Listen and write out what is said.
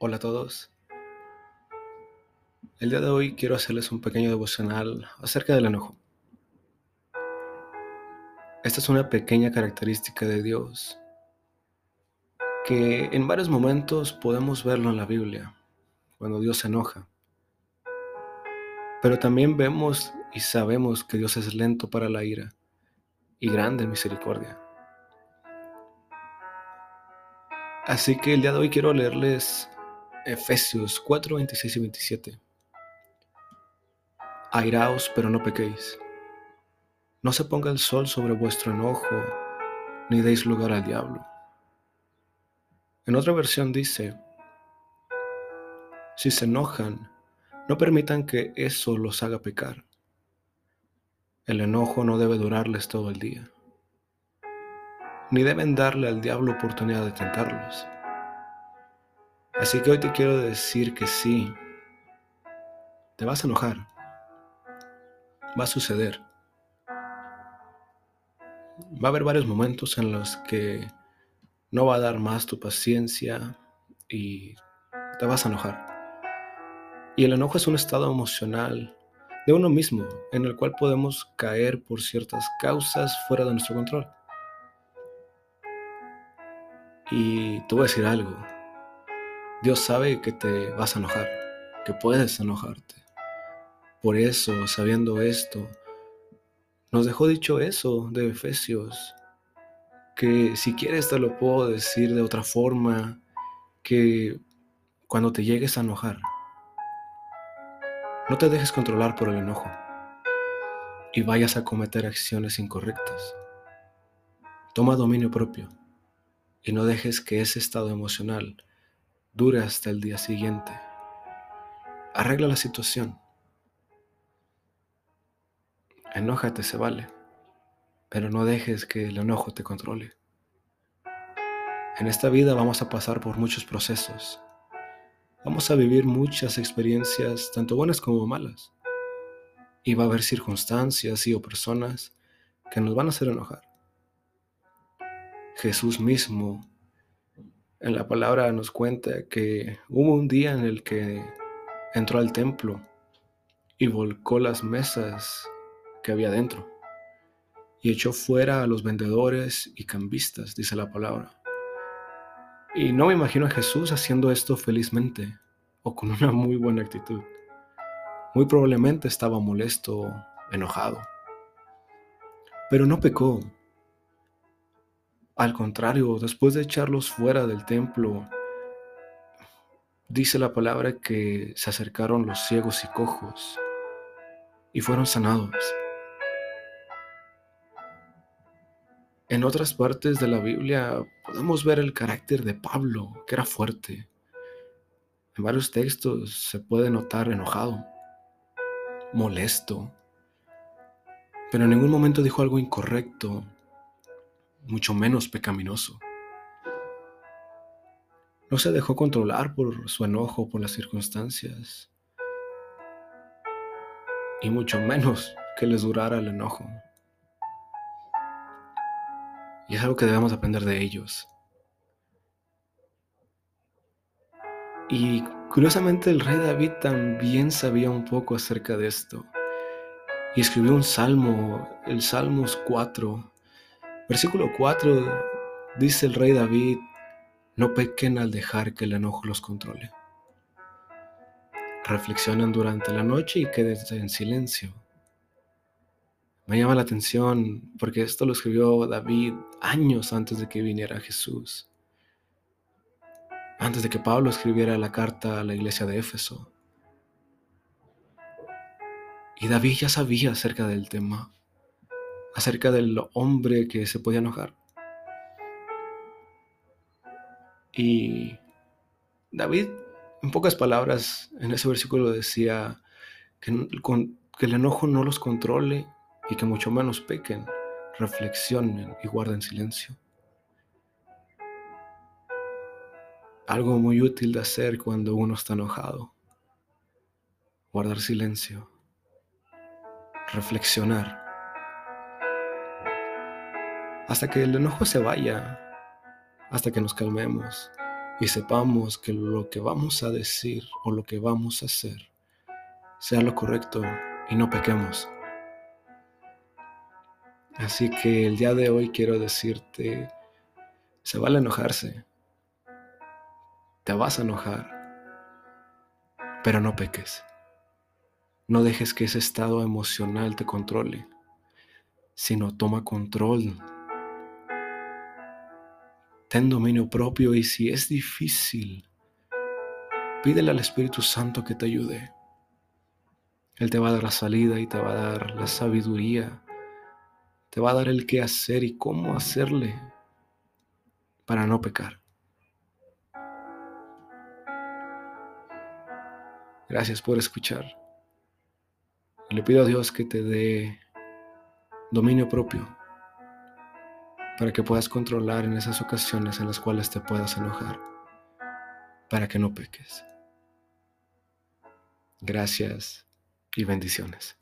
Hola a todos. El día de hoy quiero hacerles un pequeño devocional acerca del enojo. Esta es una pequeña característica de Dios que en varios momentos podemos verlo en la Biblia, cuando Dios se enoja. Pero también vemos y sabemos que Dios es lento para la ira y grande en misericordia. Así que el día de hoy quiero leerles Efesios 4, 26 y 27. Airaos, pero no pequéis. No se ponga el sol sobre vuestro enojo, ni deis lugar al diablo. En otra versión dice, si se enojan, no permitan que eso los haga pecar. El enojo no debe durarles todo el día, ni deben darle al diablo oportunidad de tentarlos. Así que hoy te quiero decir que sí, te vas a enojar, va a suceder. Va a haber varios momentos en los que no va a dar más tu paciencia y te vas a enojar. Y el enojo es un estado emocional de uno mismo en el cual podemos caer por ciertas causas fuera de nuestro control. Y te voy a decir algo, Dios sabe que te vas a enojar, que puedes enojarte. Por eso, sabiendo esto, nos dejó dicho eso de Efesios, que si quieres te lo puedo decir de otra forma, que cuando te llegues a enojar, no te dejes controlar por el enojo y vayas a cometer acciones incorrectas. Toma dominio propio y no dejes que ese estado emocional dure hasta el día siguiente. Arregla la situación. Enójate, se vale, pero no dejes que el enojo te controle. En esta vida vamos a pasar por muchos procesos. Vamos a vivir muchas experiencias, tanto buenas como malas. Y va a haber circunstancias y o personas que nos van a hacer enojar. Jesús mismo en la palabra nos cuenta que hubo un día en el que entró al templo y volcó las mesas que había dentro y echó fuera a los vendedores y cambistas, dice la palabra. Y no me imagino a Jesús haciendo esto felizmente o con una muy buena actitud. Muy probablemente estaba molesto, enojado. Pero no pecó, al contrario, después de echarlos fuera del templo, dice la palabra que se acercaron los ciegos y cojos y fueron sanados. En otras partes de la Biblia podemos ver el carácter de Pablo, que era fuerte. En varios textos se puede notar enojado, molesto, pero en ningún momento dijo algo incorrecto mucho menos pecaminoso. No se dejó controlar por su enojo, por las circunstancias, y mucho menos que les durara el enojo. Y es algo que debemos aprender de ellos. Y curiosamente el rey David también sabía un poco acerca de esto. Y escribió un salmo, el Salmos 4, Versículo 4 dice el rey David, no pequen al dejar que el enojo los controle. Reflexionen durante la noche y quédense en silencio. Me llama la atención porque esto lo escribió David años antes de que viniera Jesús. Antes de que Pablo escribiera la carta a la iglesia de Éfeso. Y David ya sabía acerca del tema acerca del hombre que se podía enojar. Y David, en pocas palabras, en ese versículo decía que, que el enojo no los controle y que mucho menos pequen, reflexionen y guarden silencio. Algo muy útil de hacer cuando uno está enojado. Guardar silencio. Reflexionar hasta que el enojo se vaya, hasta que nos calmemos y sepamos que lo que vamos a decir o lo que vamos a hacer sea lo correcto y no pequemos. Así que el día de hoy quiero decirte, se vale enojarse, te vas a enojar, pero no peques. No dejes que ese estado emocional te controle, sino toma control. Ten dominio propio y si es difícil, pídele al Espíritu Santo que te ayude. Él te va a dar la salida y te va a dar la sabiduría. Te va a dar el qué hacer y cómo hacerle para no pecar. Gracias por escuchar. Le pido a Dios que te dé dominio propio para que puedas controlar en esas ocasiones en las cuales te puedas enojar, para que no peques. Gracias y bendiciones.